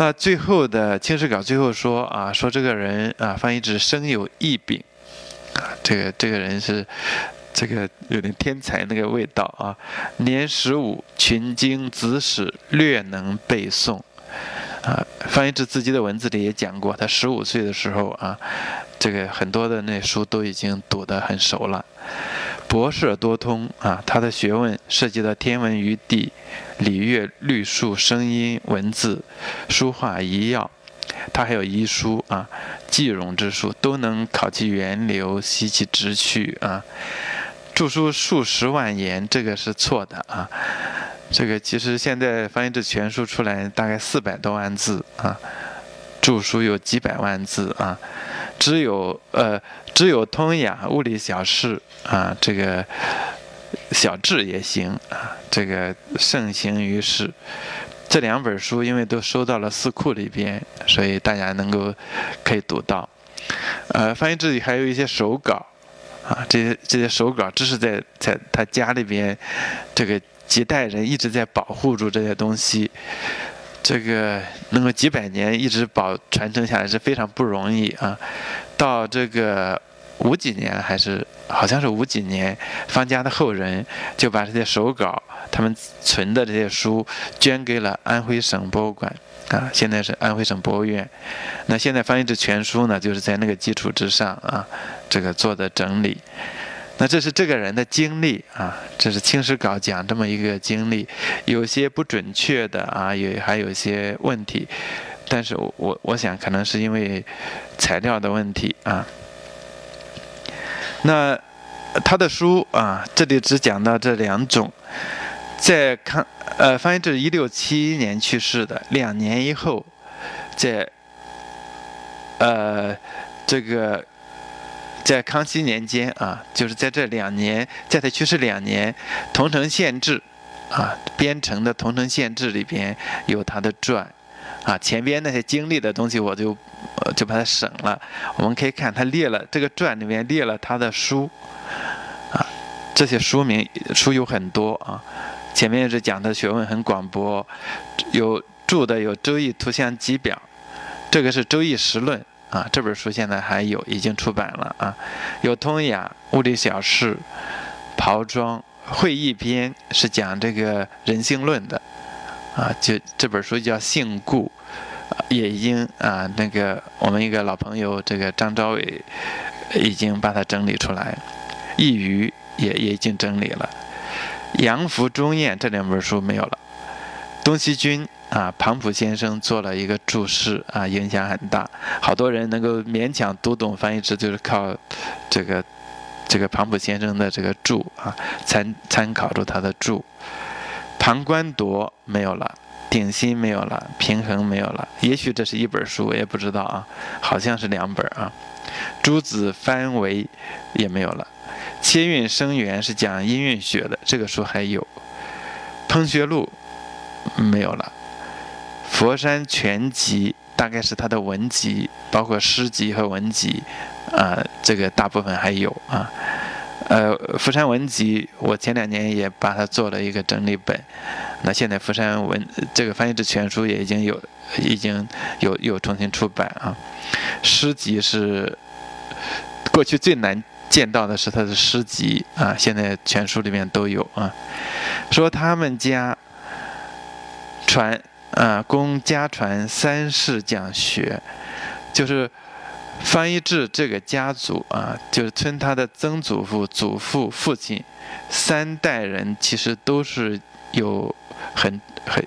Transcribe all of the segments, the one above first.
那最后的清史稿最后说啊，说这个人啊，翻译至生有异禀啊，这个这个人是这个有点天才那个味道啊。年十五，群经子史略能背诵啊。翻译至自己的文字里也讲过，他十五岁的时候啊，这个很多的那书都已经读得很熟了。博涉多通啊，他的学问涉及到天文、与地、礼乐、律数、声音、文字、书画、医药，他还有医书啊，记容之术都能考其源流，析其直趣啊。著书数十万言，这个是错的啊。这个其实现在翻译这全书出来，大概四百多万字啊，著书有几百万字啊。只有呃，只有通雅物理小事啊，这个小志也行啊，这个盛行于世。这两本书因为都收到了四库里边，所以大家能够可以读到。呃，翻译这里还有一些手稿啊，这些这些手稿，这是在在他家里边，这个几代人一直在保护住这些东西。这个能够几百年一直保传承下来是非常不容易啊！到这个五几年还是好像是五几年，方家的后人就把这些手稿、他们存的这些书捐给了安徽省博物馆啊，现在是安徽省博物院。那现在翻译这全书呢，就是在那个基础之上啊，这个做的整理。那这是这个人的经历啊，这是《清史稿》讲这么一个经历，有些不准确的啊，也还有一些问题，但是我我想可能是因为材料的问题啊。那他的书啊，这里只讲到这两种，在康呃，翻译这是一六七一年去世的，两年以后，在呃这个。在康熙年间啊，就是在这两年，在他去世两年，《桐城县志》啊编成的《桐城县志》里边有他的传，啊前边那些经历的东西我就就把它省了。我们可以看他列了这个传里面列了他的书，啊这些书名书有很多啊，前面是讲的学问很广博，有著的有《周易图像集表》，这个是《周易实论》。啊，这本书现在还有，已经出版了啊。有《通雅》《物理小事》《袍庄》《会议编》，是讲这个人性论的啊。就这本书叫《性故》，也已经啊，那个我们一个老朋友这个张昭伟已经把它整理出来，《易余》也也已经整理了，《杨福中验》这两本书没有了，东西君。啊，庞普先生做了一个注释啊，影响很大，好多人能够勉强读懂翻译词，就是靠这个这个庞普先生的这个注啊，参参考住他的注。旁观夺没有了，顶心没有了，平衡没有了，也许这是一本书，我也不知道啊，好像是两本啊。诸子翻为也没有了，切韵声源是讲音韵学的，这个书还有。烹学录没有了。佛山全集大概是他的文集，包括诗集和文集，啊，这个大部分还有啊。呃，佛山文集我前两年也把它做了一个整理本，那现在佛山文这个翻译的全书也已经有，已经有有重新出版啊。诗集是过去最难见到的是他的诗集啊，现在全书里面都有啊。说他们家传。啊，供家传三世讲学，就是翻译制这个家族啊，就是从他的曾祖父、祖父、父亲三代人，其实都是有很很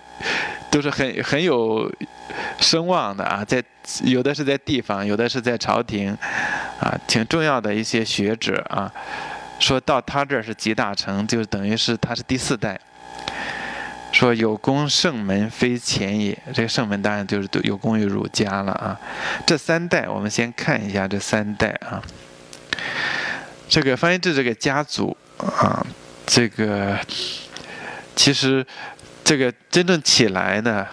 都是很很有声望的啊，在有的是在地方，有的是在朝廷啊，挺重要的一些学者啊，说到他这儿是集大成，就等于是他是第四代。说有功圣门非前也，这个圣门当然就是有功于儒家了啊。这三代，我们先看一下这三代啊。这个方译志这个家族啊，这个其实这个真正起来的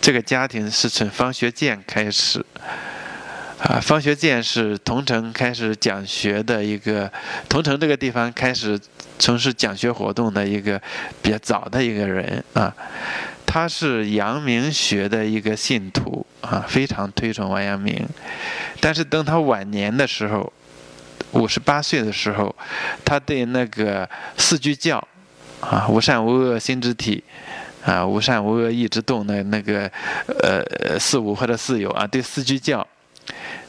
这个家庭是从方学渐开始啊。方学渐是桐城开始讲学的一个，桐城这个地方开始。从事讲学活动的一个比较早的一个人啊，他是阳明学的一个信徒啊，非常推崇王阳明。但是等他晚年的时候，五十八岁的时候，他对那个四句教啊，无善无恶心之体。啊，无善无恶意之动的那个，呃，四无或者四有啊，对四句教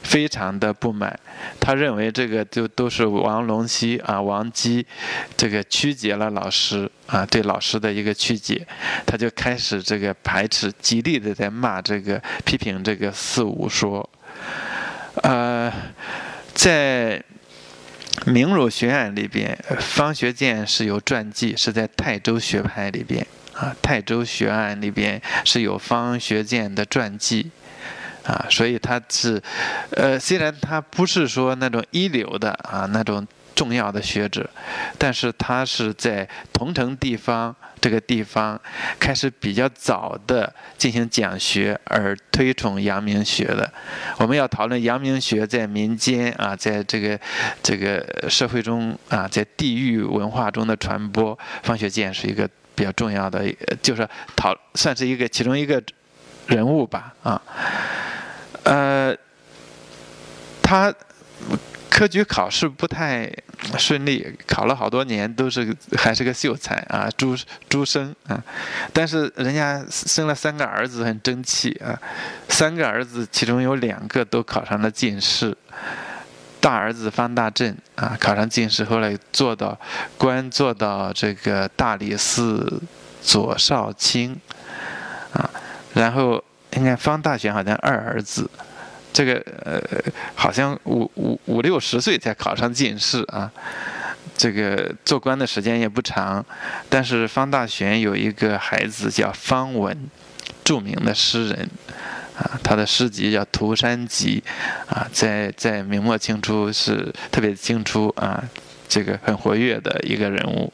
非常的不满。他认为这个就都是王龙溪啊、王基这个曲解了老师啊，对老师的一个曲解，他就开始这个排斥，极力的在骂这个批评这个四无说。呃，在明儒学案里边，方学渐是有传记，是在泰州学派里边。啊，泰州学案里边是有方学渐的传记，啊，所以他是，呃，虽然他不是说那种一流的啊那种重要的学者，但是他是在桐城地方这个地方开始比较早的进行讲学而推崇阳明学的。我们要讨论阳明学在民间啊，在这个这个社会中啊，在地域文化中的传播，方学渐是一个。比较重要的，就是讨算是一个其中一个人物吧，啊，呃，他科举考试不太顺利，考了好多年都是还是个秀才啊，朱朱生啊，但是人家生了三个儿子，很争气啊，三个儿子其中有两个都考上了进士。大儿子方大震啊，考上进士，后来做到官，做到这个大理寺左少卿。然后你看方大玄好像二儿子，这个呃好像五五五六十岁才考上进士啊。这个做官的时间也不长，但是方大玄有一个孩子叫方文，著名的诗人。啊，他的诗集叫《涂山集》，啊，在在明末清初是特别清初啊，这个很活跃的一个人物。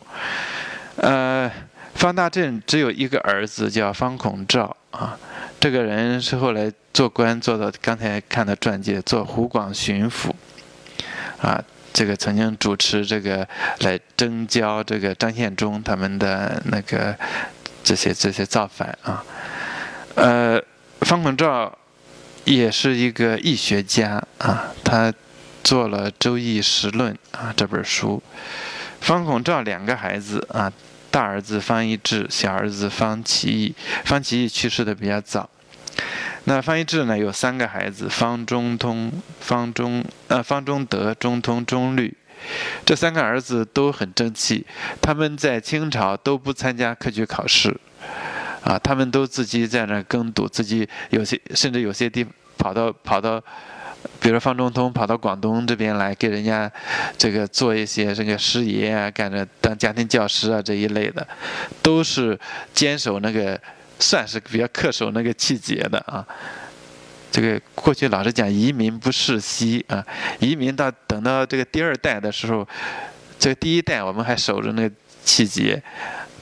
呃，方大震只有一个儿子叫方孔照啊，这个人是后来做官做到刚才看的传记，做湖广巡抚，啊，这个曾经主持这个来征剿这个张献忠他们的那个这些这些造反啊，呃。方孔照也是一个易学家啊，他做了《周易时论》啊这本书。方孔照两个孩子啊，大儿子方一智，小儿子方其义。方其义去世的比较早。那方一智呢，有三个孩子：方中通、方中呃方中德、中通、中律。这三个儿子都很争气，他们在清朝都不参加科举考试。啊，他们都自己在那耕读，自己有些甚至有些地跑到跑到，比如方中通跑到广东这边来给人家这个做一些这个师爷啊，干着当家庭教师啊这一类的，都是坚守那个算是比较恪守那个气节的啊。这个过去老是讲移民不世袭啊，移民到等到这个第二代的时候，这个第一代我们还守着那个气节。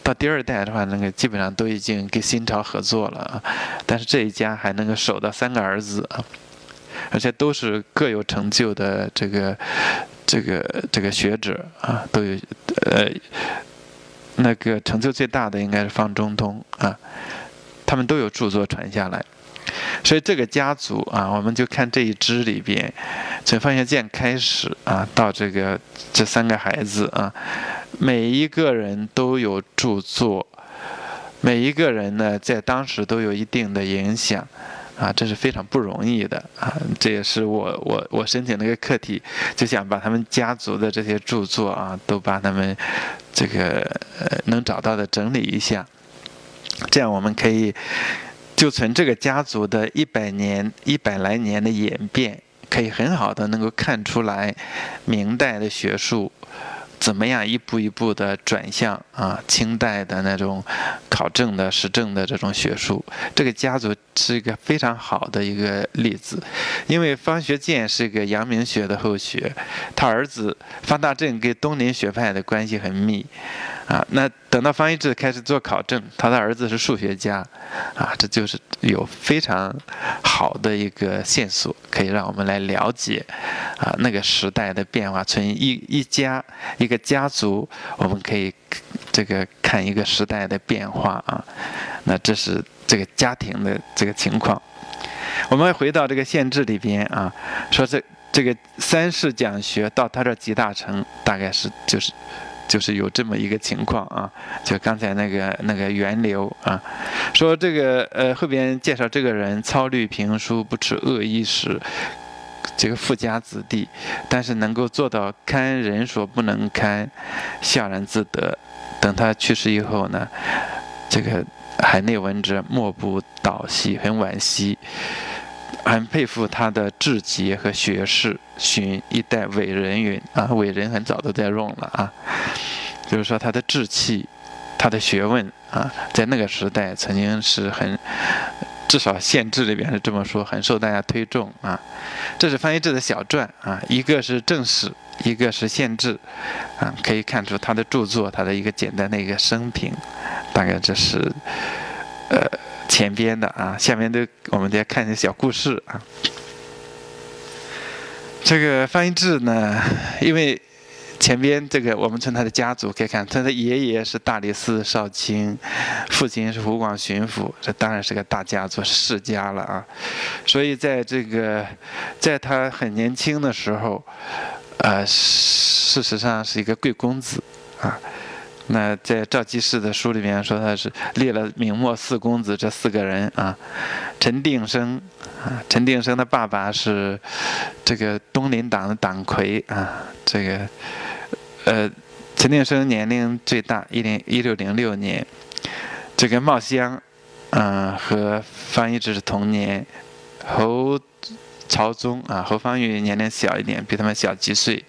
到第二代的话，那个基本上都已经跟新朝合作了啊，但是这一家还能够守到三个儿子啊，而且都是各有成就的这个这个这个学者啊，都有呃那个成就最大的应该是方中通啊，他们都有著作传下来，所以这个家族啊，我们就看这一支里边，从方学渐开始啊，到这个这三个孩子啊。每一个人都有著作，每一个人呢，在当时都有一定的影响，啊，这是非常不容易的啊！这也是我我我申请那个课题，就想把他们家族的这些著作啊，都把他们这个呃能找到的整理一下，这样我们可以就从这个家族的一百年一百来年的演变，可以很好的能够看出来明代的学术。怎么样一步一步的转向啊？清代的那种考证的实证的这种学术，这个家族是一个非常好的一个例子。因为方学渐是一个阳明学的后学，他儿子方大震跟东林学派的关系很密啊。那等到方一智开始做考证，他的儿子是数学家啊，这就是有非常好的一个线索，可以让我们来了解啊那个时代的变化。从一一家。一个家族，我们可以这个看一个时代的变化啊。那这是这个家庭的这个情况。我们回到这个县志里边啊，说这这个三世讲学到他这集大成，大概是就是就是有这么一个情况啊。就刚才那个那个源流啊，说这个呃后边介绍这个人操律评书，不持恶意时。这个富家子弟，但是能够做到堪人所不能堪，笑然自得。等他去世以后呢，这个海内闻之，莫不倒息，很惋惜，很佩服他的志节和学识。寻一代伟人云啊，伟人很早都在用了啊，就是说他的志气，他的学问啊，在那个时代曾经是很。至少县志里边是这么说，很受大家推重啊。这是翻译志的小传啊，一个是正史，一个是县志啊，可以看出他的著作，他的一个简单的一个生平。大概这是呃前边的啊，下面都我们再看一些小故事啊。这个翻译志呢，因为。前边这个，我们从他的家族可以看，他的爷爷是大理寺少卿，父亲是湖广巡抚，这当然是个大家族世家了啊。所以在这个，在他很年轻的时候，呃，事实上是一个贵公子啊。那在赵济士的书里面说他是列了明末四公子这四个人啊。陈定生啊，陈定生的爸爸是这个东林党的党魁啊，这个。呃，陈定生年龄最大，一零一六零六年。这个茂香，嗯，和方一智是同年。侯朝宗啊，侯方域年龄小一点，比他们小几岁。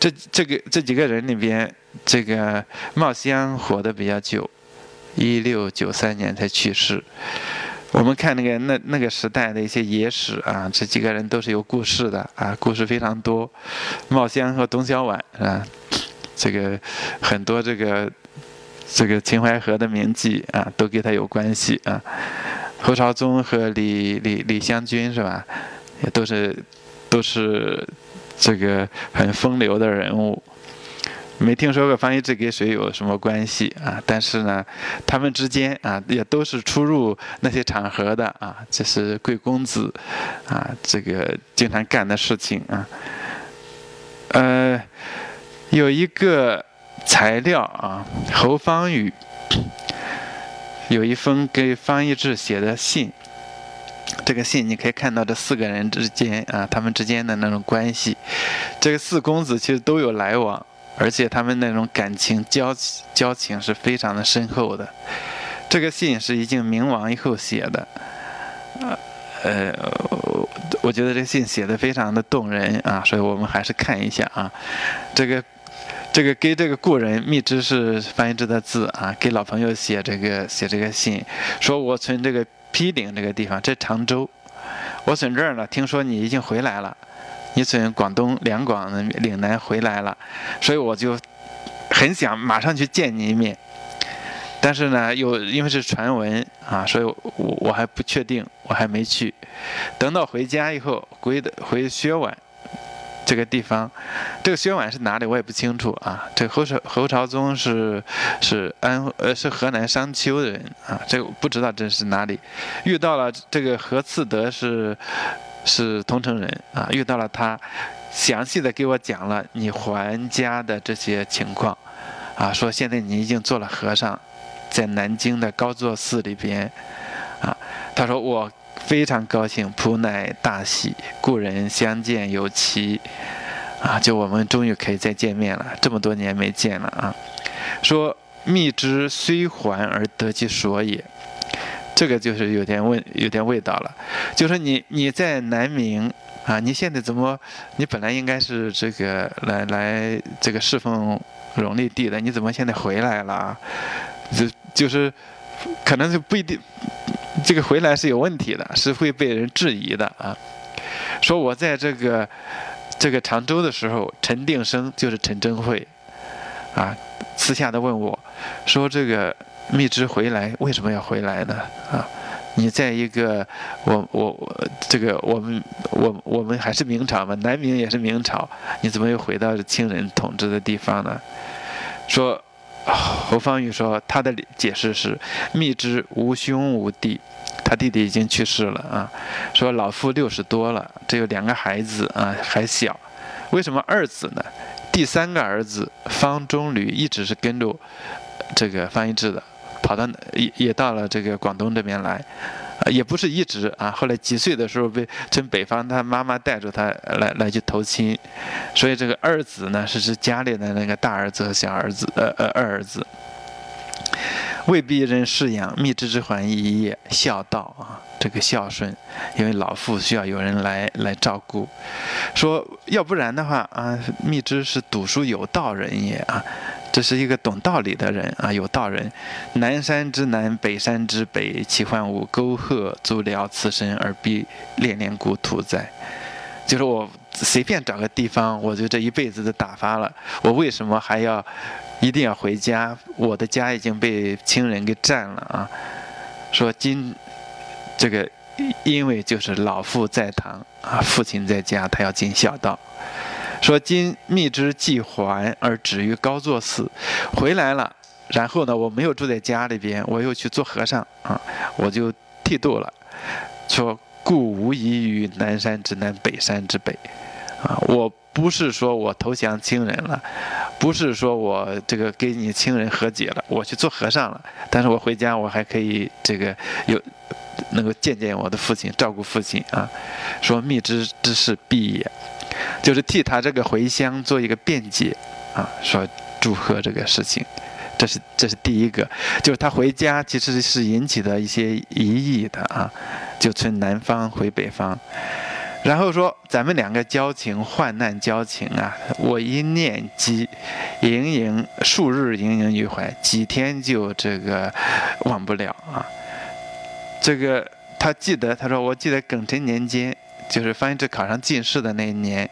这这个这几个人里边，这个茂香活得比较久，一六九三年才去世。我们看那个那那个时代的一些野史啊，这几个人都是有故事的啊，故事非常多。茂香和董小宛啊。这个很多这个这个秦淮河的名妓啊，都跟他有关系啊。侯朝宗和李李李香君是吧？也都是都是这个很风流的人物。没听说过方一智跟谁有什么关系啊？但是呢，他们之间啊，也都是出入那些场合的啊。这是贵公子啊，这个经常干的事情啊。呃。有一个材料啊，侯方域有一封给方一智写的信。这个信你可以看到这四个人之间啊，他们之间的那种关系。这个四公子其实都有来往，而且他们那种感情交交情是非常的深厚的。这个信是已经明亡以后写的，呃，我觉得这信写的非常的动人啊，所以我们还是看一下啊，这个。这个给这个故人，密之是翻译之的字啊，给老朋友写这个写这个信，说我从这个毗邻这个地方，这常州，我从这儿呢，听说你已经回来了，你从广东两广岭南回来了，所以我就很想马上去见你一面，但是呢，又因为是传闻啊，所以我我还不确定，我还没去，等到回家以后，回的回薛晚。这个地方，这个薛婉是哪里？我也不清楚啊。这个侯朝侯朝宗是是安呃是河南商丘的人啊。这个不知道这是哪里。遇到了这个何次德是是桐城人啊。遇到了他，详细的给我讲了你还家的这些情况啊。说现在你已经做了和尚，在南京的高座寺里边啊。他说我。非常高兴，普乃大喜，故人相见有期，啊，就我们终于可以再见面了，这么多年没见了啊。说密之虽还而得其所也，这个就是有点问，有点味道了。就说你你在南明啊，你现在怎么，你本来应该是这个来来这个侍奉荣立帝的，你怎么现在回来了？就就是可能就不一定。这个回来是有问题的，是会被人质疑的啊！说我在这个这个常州的时候，陈定生就是陈真慧啊，私下的问我，说这个密之回来为什么要回来呢？啊，你在一个我我这个我们我我们还是明朝嘛，南明也是明朝，你怎么又回到清人统治的地方呢？说侯方域说他的解释是：密之无兄无弟，他弟弟已经去世了啊。说老父六十多了，只有两个孩子啊，还小。为什么二子呢？第三个儿子方中吕一直是跟着这个方一志的，跑到也也到了这个广东这边来。也不是一直啊，后来几岁的时候被从北方他妈妈带着他来来去投亲，所以这个二子呢是指家里的那个大儿子和小儿子，呃呃二儿子，未必人饲养，密之之还一业孝道啊，这个孝顺，因为老父需要有人来来照顾，说要不然的话啊，密之是读书有道人也啊。这是一个懂道理的人啊，有道人。南山之南，北山之北，其患无沟壑，足疗此身而必恋恋故土在。就是我随便找个地方，我就这一辈子都打发了。我为什么还要一定要回家？我的家已经被亲人给占了啊！说今这个，因为就是老父在堂啊，父亲在家，他要尽孝道。说今密之既还而止于高座寺，回来了，然后呢，我没有住在家里边，我又去做和尚啊，我就剃度了。说故无疑于南山之南，北山之北，啊，我不是说我投降亲人了，不是说我这个跟你亲人和解了，我去做和尚了，但是我回家我还可以这个有能够见见我的父亲，照顾父亲啊。说密之之事必也。就是替他这个回乡做一个辩解，啊，说祝贺这个事情，这是这是第一个，就是他回家其实是引起的一些疑义的啊，就从南方回北方，然后说咱们两个交情患难交情啊，我一念及，盈盈数日盈盈于怀，几天就这个忘不了啊，这个他记得，他说我记得庚辰年间。就是方一智考上进士的那一年，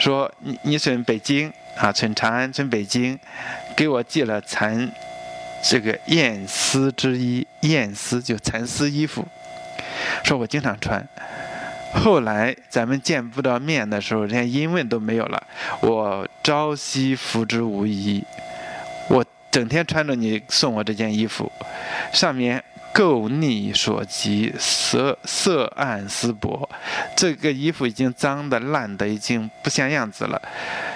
说你你从北京啊，从长安从北京，给我寄了蚕这个燕丝之衣，燕丝就蚕丝衣服，说我经常穿。后来咱们见不到面的时候，连英文都没有了。我朝夕服之无疑，我整天穿着你送我这件衣服，上面。垢腻所及，色色暗丝薄，这个衣服已经脏的烂的，已经不像样子了。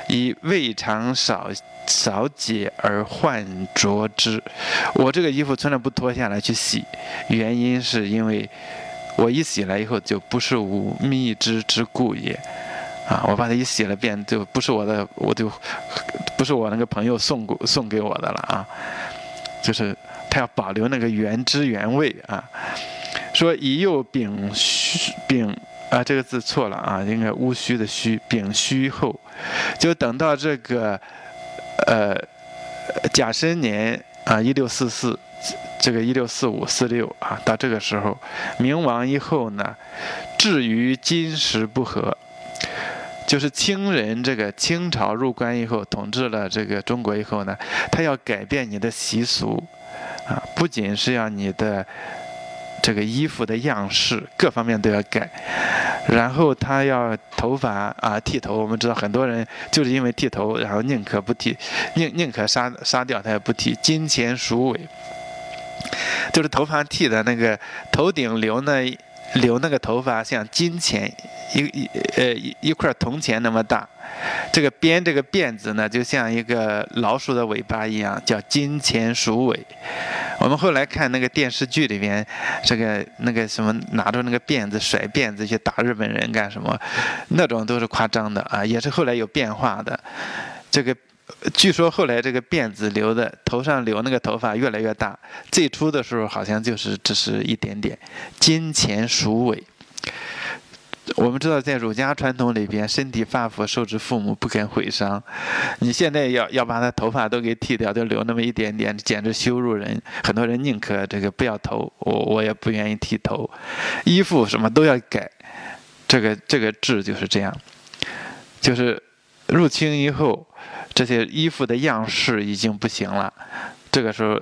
以未尝少少解而换着之。我这个衣服从来不脱下来去洗，原因是因为我一洗了以后就不是无密之之故也。啊，我把它一洗了遍，就不是我的，我就不是我那个朋友送过送给我的了啊，就是。他要保留那个原汁原味啊，说以右丙戌丙啊，这个字错了啊，应该戊戌的戌，丙戌后，就等到这个呃甲申年啊，一六四四，这个一六四五四六啊，到这个时候，明亡以后呢，至于今时不和，就是清人这个清朝入关以后，统治了这个中国以后呢，他要改变你的习俗。啊，不仅是要你的这个衣服的样式，各方面都要改。然后他要头发啊剃头，我们知道很多人就是因为剃头，然后宁可不剃，宁宁可杀杀掉他也不剃。金钱鼠尾，就是头发剃的那个头顶留那留那个头发像金钱一一呃一一块铜钱那么大。这个编这个辫子呢，就像一个老鼠的尾巴一样，叫金钱鼠尾。我们后来看那个电视剧里边，这个那个什么拿着那个辫子甩辫子去打日本人干什么，那种都是夸张的啊，也是后来有变化的。这个据说后来这个辫子留的头上留那个头发越来越大，最初的时候好像就是只是一点点金钱鼠尾。我们知道，在儒家传统里边，身体发肤受之父母，不肯毁伤。你现在要要把他头发都给剃掉，就留那么一点点，简直羞辱人。很多人宁可这个不要头，我我也不愿意剃头。衣服什么都要改，这个这个制就是这样。就是入清以后，这些衣服的样式已经不行了。这个时候。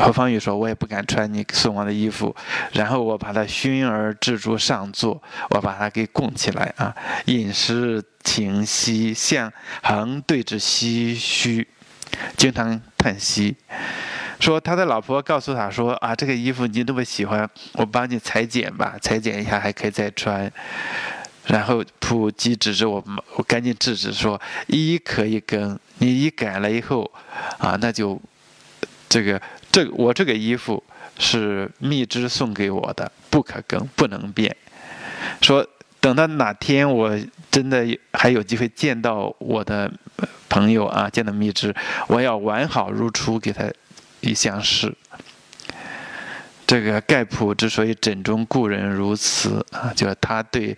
何方宇说：“我也不敢穿你送我的衣服，然后我把它熏而置诸上座，我把它给供起来啊。饮食停息，向横对之唏嘘。经常叹息，说他的老婆告诉他说啊，这个衣服你那么喜欢，我帮你裁剪吧，裁剪一下还可以再穿。然后普吉指着我，我赶紧制止说，一可以更，你一改了以后，啊，那就这个这我这个衣服是蜜汁送给我的，不可更，不能变。说等到哪天我真的还有机会见到我的朋友啊，见到蜜汁，我要完好如初给他一相识。这个盖普之所以枕中故人如此啊，就是他对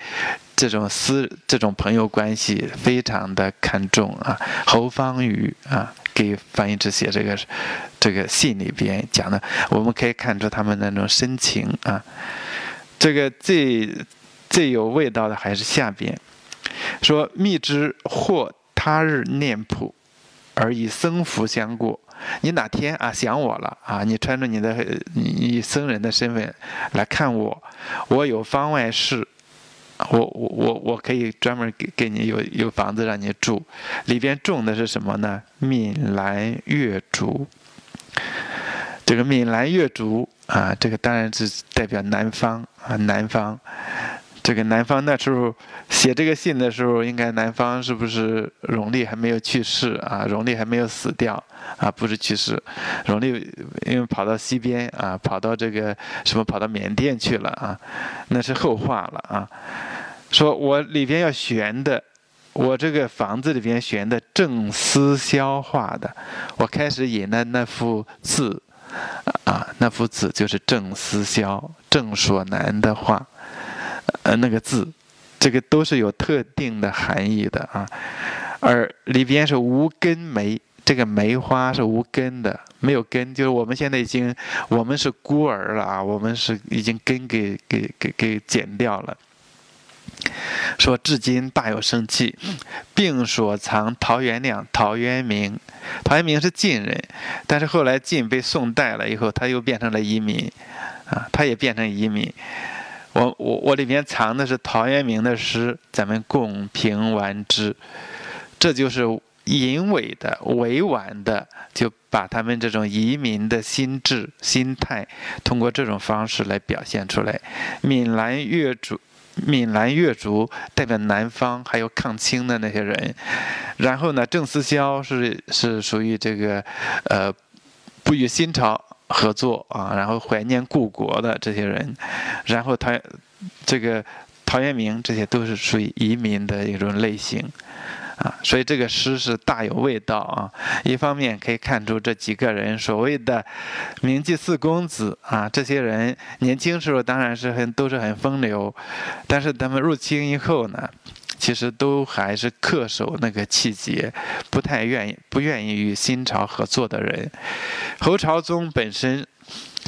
这种私这种朋友关系非常的看重啊。侯方宇啊给翻译之写这个这个信里边讲的，我们可以看出他们那种深情啊。这个最最有味道的还是下边说：“蜜之或他日念普，而以僧服相过。”你哪天啊想我了啊？你穿着你的以僧人的身份来看我，我有方外事，我我我我可以专门给给你有有房子让你住，里边种的是什么呢？闽兰月竹。这个闽兰月竹啊，这个当然是代表南方啊，南方。这个南方那时候写这个信的时候，应该南方是不是荣历还没有去世啊？荣历还没有死掉啊？不是去世，荣历因为跑到西边啊，跑到这个什么跑到缅甸去了啊？那是后话了啊。说我里边要悬的，我这个房子里边悬的正思消化的，我开始引的那幅字啊，那幅字就是郑思肖郑所南的话。呃，那个字，这个都是有特定的含义的啊。而里边是无根梅，这个梅花是无根的，没有根，就是我们现在已经，我们是孤儿了啊，我们是已经根给给给给剪掉了。说至今大有生气，并所藏陶元亮、陶渊明。陶渊明是晋人，但是后来晋被宋代了以后，他又变成了移民，啊，他也变成移民。我我我里面藏的是陶渊明的诗，咱们共评完之。这就是隐委的、委婉的，就把他们这种移民的心智、心态，通过这种方式来表现出来。闽南越族，闽南越族代表南方，还有抗清的那些人。然后呢，郑思肖是是属于这个，呃，不与新朝。合作啊，然后怀念故国的这些人，然后陶这个陶渊明，这些都是属于移民的一种类型啊，所以这个诗是大有味道啊。一方面可以看出这几个人所谓的名妓四公子啊，这些人年轻时候当然是很都是很风流，但是他们入清以后呢？其实都还是恪守那个气节，不太愿意、不愿意与新朝合作的人。侯朝宗本身，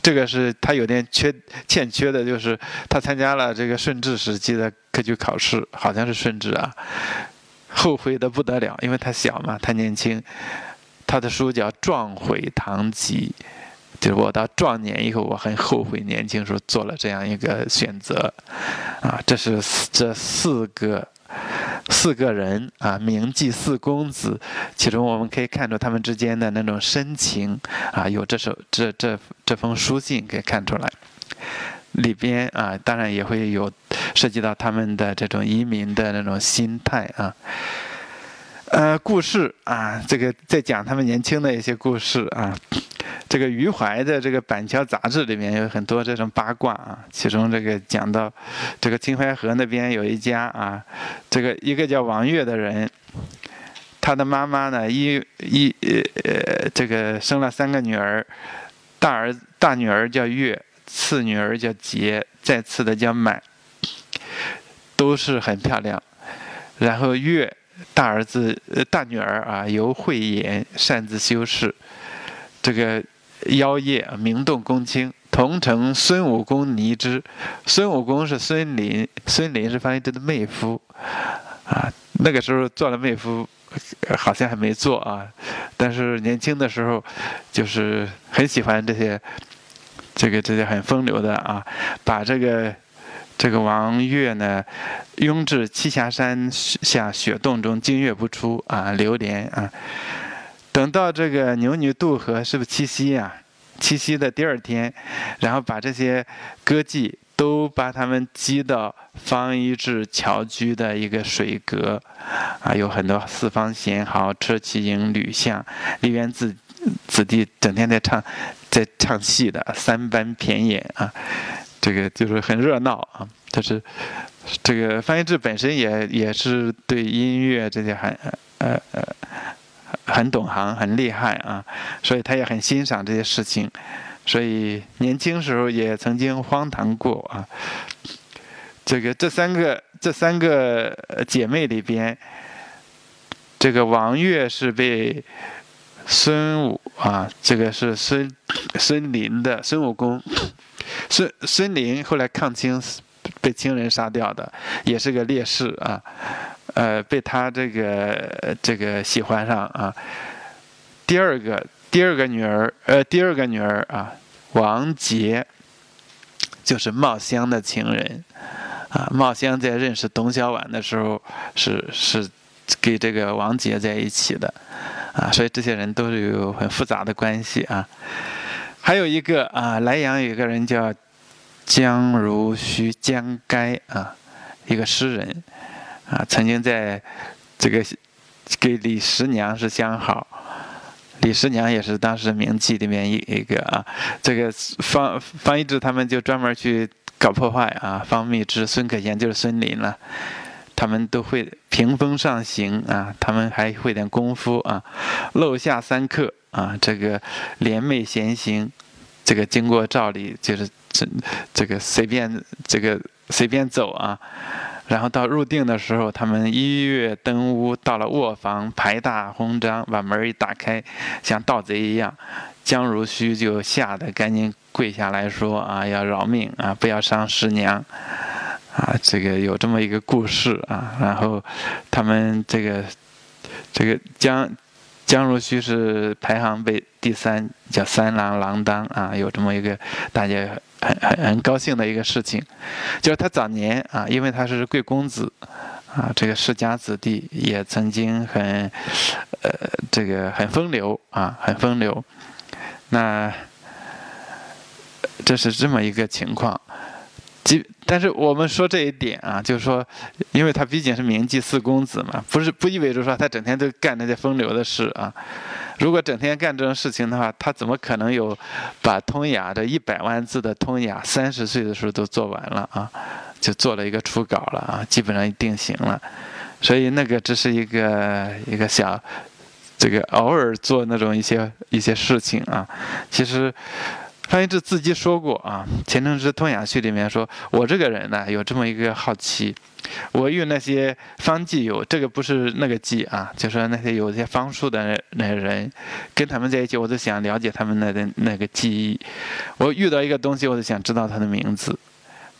这个是他有点缺欠缺的，就是他参加了这个顺治时期的科举考试，好像是顺治啊，后悔的不得了，因为他小嘛，他年轻。他的书叫《壮悔堂集》，就是我到壮年以后，我很后悔年轻时候做了这样一个选择。啊，这是这四个。四个人啊，名妓四公子，其中我们可以看出他们之间的那种深情啊，有这首这这这封书信可以看出来，里边啊，当然也会有涉及到他们的这种移民的那种心态啊。呃，故事啊，这个在讲他们年轻的一些故事啊。这个余淮的这个《板桥杂志》里面有很多这种八卦啊，其中这个讲到，这个秦淮河那边有一家啊，这个一个叫王月的人，他的妈妈呢一一呃这个生了三个女儿，大儿大女儿叫月，次女儿叫杰，再次的叫满，都是很漂亮。然后月大儿子呃大女儿啊由慧妍擅自修饰，这个。妖夜名动公卿，同城孙武公倪之。孙武公是孙林，孙林是方一之的妹夫，啊，那个时候做了妹夫，好像还没做啊，但是年轻的时候，就是很喜欢这些，这个这些很风流的啊，把这个这个王悦呢，拥至栖霞山下雪洞中，惊月不出啊，流连啊。等到这个牛女渡河，是不是七夕呀？七夕的第二天，然后把这些歌妓都把他们击到方一智侨居的一个水阁，啊，有很多四方贤豪、车骑营吕相、梨园子子弟，整天在唱，在唱戏的三班骈演啊，这个就是很热闹啊。就是这个方一智本身也也是对音乐这些很呃呃。很懂行，很厉害啊，所以他也很欣赏这些事情，所以年轻时候也曾经荒唐过啊。这个这三个这三个姐妹里边，这个王月是被孙武啊，这个是孙孙林的孙悟空，孙孙林后来抗清被清人杀掉的，也是个烈士啊。呃，被他这个这个喜欢上啊。第二个第二个女儿，呃，第二个女儿啊，王杰，就是茂香的情人啊。茂香在认识董小宛的时候，是是跟这个王杰在一起的啊。所以这些人都是有很复杂的关系啊。还有一个啊，莱阳有一个人叫江如虚，江该啊，一个诗人。啊，曾经在这个给李十娘是相好，李十娘也是当时名妓里面一一个啊。这个方方一智他们就专门去搞破坏啊。方密之、孙可贤就是孙林了，他们都会屏风上行啊，他们还会点功夫啊。漏下三刻啊，这个联袂闲行，这个经过照例就是这这个随便这个随便走啊。然后到入定的时候，他们一跃登屋，到了卧房，排大红章，把门一打开，像盗贼一样。江如虚就吓得赶紧跪下来说：“啊，要饶命啊，不要伤师娘啊！”这个有这么一个故事啊。然后他们这个这个江江如虚是排行被第三，叫三郎郎当啊，有这么一个大家。很很很高兴的一个事情，就是他早年啊，因为他是贵公子啊，这个世家子弟也曾经很呃这个很风流啊，很风流。那这是这么一个情况。但是我们说这一点啊，就是说，因为他毕竟是名妓四公子嘛，不是不意味着说他整天都干那些风流的事啊。如果整天干这种事情的话，他怎么可能有把《通雅》的一百万字的《通雅》三十岁的时候都做完了啊？就做了一个初稿了啊，基本上定型了。所以那个只是一个一个小，这个偶尔做那种一些一些事情啊。其实方一智自己说过啊，《前程之通雅序》里面说：“我这个人呢，有这么一个好奇。”我与那些方剂友，这个不是那个剂啊，就说那些有些方术的那些人，跟他们在一起，我就想了解他们那的那个记忆。我遇到一个东西，我就想知道它的名字。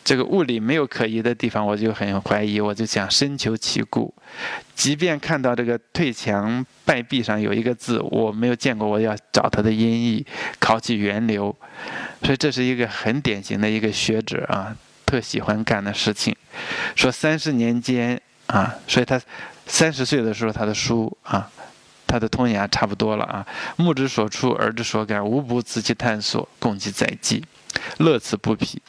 这个物理没有可疑的地方，我就很怀疑，我就想深求其故。即便看到这个退墙败壁上有一个字，我没有见过，我要找它的音译，考其源流。所以这是一个很典型的一个学者啊。特喜欢干的事情，说三十年间啊，所以他三十岁的时候，他的书啊，他的通雅差不多了啊。目之所出，耳之所感，无不仔细探索，共其载记，乐此不疲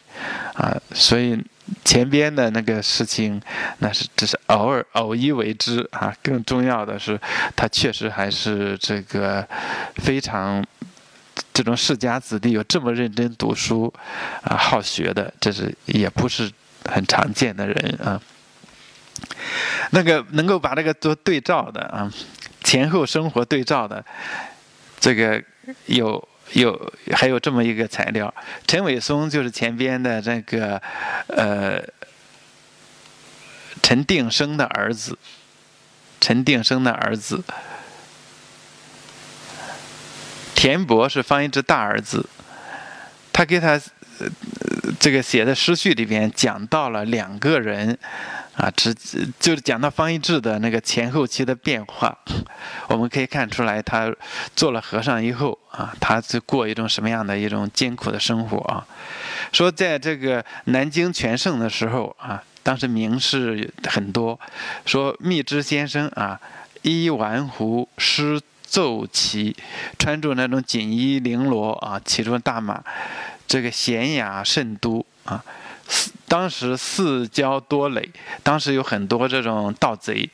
啊。所以前边的那个事情，那是只是偶尔偶一为之啊。更重要的是，他确实还是这个非常。这种世家子弟有这么认真读书，啊，好学的，这是也不是很常见的人啊。那个能够把这个做对照的啊，前后生活对照的，这个有有还有这么一个材料，陈伟松就是前边的这个呃陈定生的儿子，陈定生的儿子。田博是方一之大儿子，他给他这个写的诗序里边讲到了两个人啊，只就是讲到方一智的那个前后期的变化，我们可以看出来他做了和尚以后啊，他是过一种什么样的一种艰苦的生活啊？说在这个南京全盛的时候啊，当时名士很多，说密之先生啊，依玩壶诗。奏骑，穿着那种锦衣绫罗啊，骑着大马，这个娴雅圣都啊。四当时四郊多垒，当时有很多这种盗贼，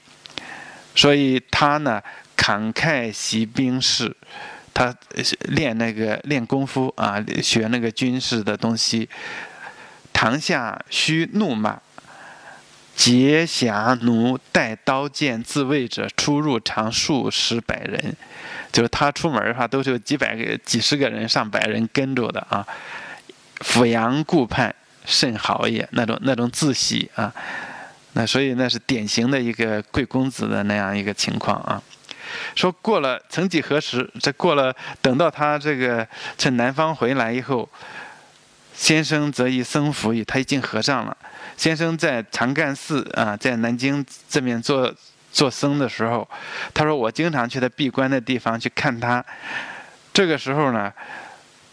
所以他呢慷慨习兵事，他练那个练功夫啊，学那个军事的东西。堂下须怒骂。劫侠奴带刀剑自卫者出入常数十百人，就是他出门的话都是有几百个、几十个人、上百人跟着的啊。阜阳顾盼甚好也，那种那种自喜啊，那所以那是典型的一个贵公子的那样一个情况啊。说过了，曾几何时，这过了，等到他这个从南方回来以后，先生则以僧服矣，他已经和尚了。先生在长干寺啊，在南京这边做做僧的时候，他说我经常去他闭关的地方去看他。这个时候呢，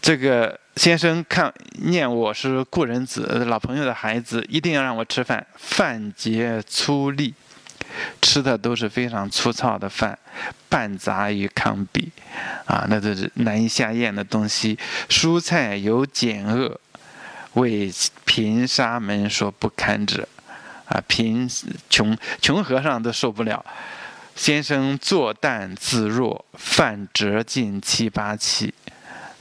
这个先生看念我是故人子，老朋友的孩子，一定要让我吃饭，饭节粗粝，吃的都是非常粗糙的饭，半杂于糠秕，啊，那都是难以下咽的东西，蔬菜有碱恶。为贫沙门所不堪者，啊，贫穷穷和尚都受不了。先生坐淡自若，饭折尽七八七，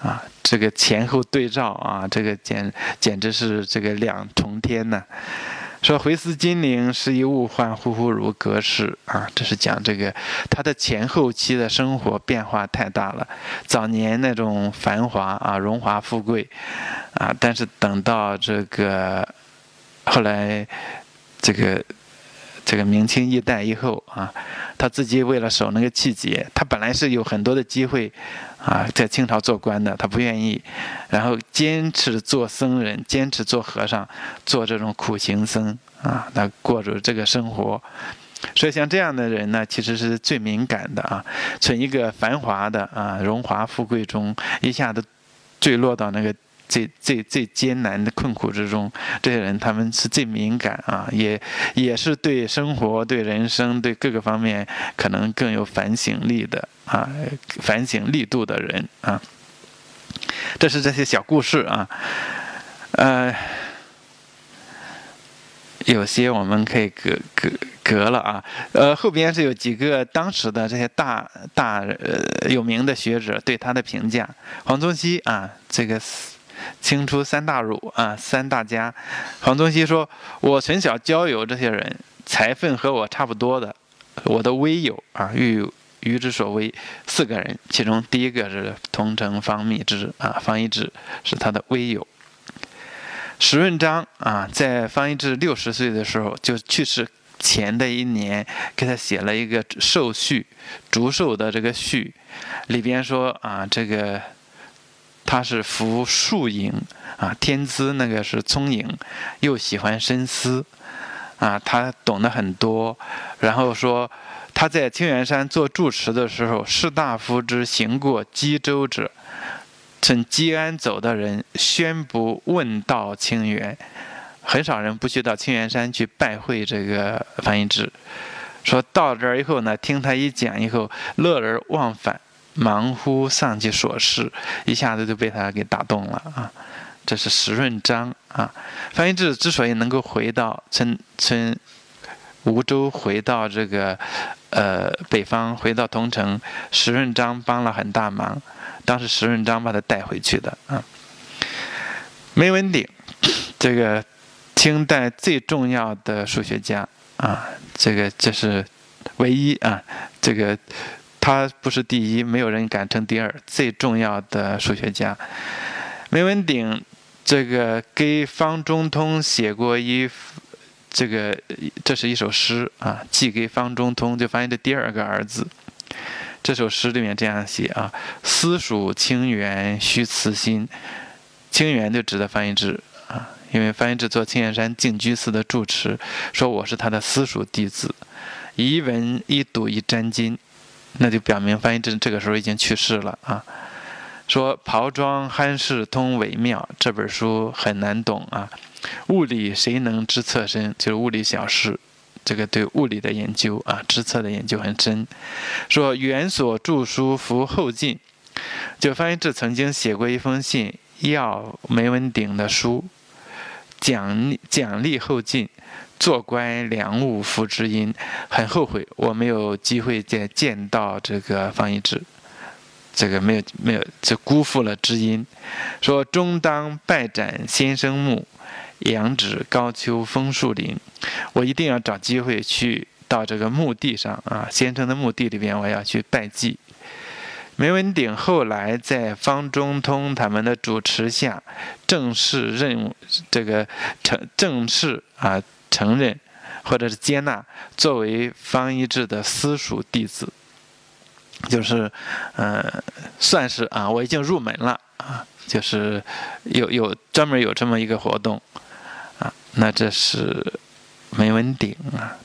啊，这个前后对照啊，这个简简直是这个两重天呐。说回思金陵，是一物换，忽忽如隔世啊！这是讲这个他的前后期的生活变化太大了。早年那种繁华啊，荣华富贵啊，但是等到这个后来这个这个明清一代以后啊，他自己为了守那个气节，他本来是有很多的机会。啊，在清朝做官的，他不愿意，然后坚持做僧人，坚持做和尚，做这种苦行僧啊，那过着这个生活。所以像这样的人呢，其实是最敏感的啊，从一个繁华的啊荣华富贵中，一下子坠落到那个。最最最艰难的困苦之中，这些人他们是最敏感啊，也也是对生活、对人生、对各个方面可能更有反省力的啊，反省力度的人啊。这是这些小故事啊，呃，有些我们可以隔隔隔了啊，呃，后边是有几个当时的这些大大呃有名的学者对他的评价，黄宗羲啊，这个。清初三大儒啊，三大家，黄宗羲说：“我从小交友这些人，才分和我差不多的，我的微友啊，欲与之所微，四个人，其中第一个是桐城方密之啊，方一之是他的微友。史润章啊，在方一之六十岁的时候就去世前的一年，给他写了一个寿序，祝寿的这个序，里边说啊，这个。”他是服树影啊，天资那个是聪颖，又喜欢深思啊，他懂得很多。然后说他在清源山做住持的时候，士大夫之行过基州者，从吉安走的人宣布问道清源，很少人不去到清源山去拜会这个翻译之。说到这儿以后呢，听他一讲以后，乐而忘返。忙乎上去所事，一下子就被他给打动了啊！这是石润章啊。范应志之所以能够回到从从梧州回到这个呃北方，回到桐城，石润章帮了很大忙。当时石润章把他带回去的啊。梅文鼎，这个清代最重要的数学家啊，这个这是唯一啊，这个。他不是第一，没有人敢称第二。最重要的数学家梅文鼎，这个给方中通写过一，这个这是一首诗啊，寄给方中通，就翻译的第二个儿子。这首诗里面这样写啊：“私属清源须慈心。”清源就指的翻译之啊，因为翻译之做青岩山净居寺的住持，说我是他的私属弟子，一文一读一沾巾。那就表明翻译这这个时候已经去世了啊。说袍装憨事通微妙，这本书很难懂啊。物理谁能知侧身？就是物理小事，这个对物理的研究啊，知测的研究很深。说原所著书服后进，就方一智曾经写过一封信要梅文鼎的书，奖奖励后进，做官良物福之音，很后悔我没有机会再见到这个方一智。这个没有没有，就辜负了知音。说终当拜展先生墓，仰指高丘枫树林。我一定要找机会去到这个墓地上啊，先生的墓地里边，我要去拜祭。梅文鼎后来在方中通他们的主持下，正式任这个成正式啊承认或者是接纳作为方一智的私塾弟子。就是，呃，算是啊，我已经入门了啊，就是有有专门有这么一个活动啊，那这是梅文鼎啊。